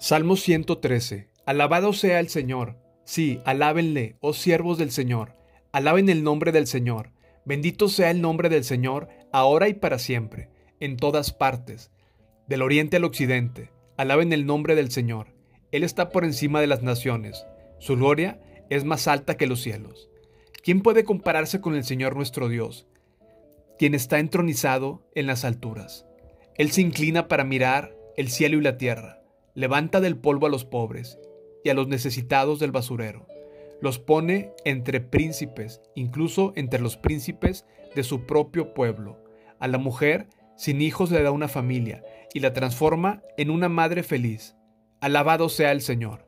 Salmo 113. Alabado sea el Señor. Sí, alábenle, oh siervos del Señor. Alaben el nombre del Señor. Bendito sea el nombre del Señor, ahora y para siempre, en todas partes. Del oriente al occidente, alaben el nombre del Señor. Él está por encima de las naciones. Su gloria es más alta que los cielos. ¿Quién puede compararse con el Señor nuestro Dios, quien está entronizado en las alturas? Él se inclina para mirar el cielo y la tierra, levanta del polvo a los pobres y a los necesitados del basurero, los pone entre príncipes, incluso entre los príncipes de su propio pueblo. A la mujer sin hijos le da una familia y la transforma en una madre feliz. Alabado sea el Señor.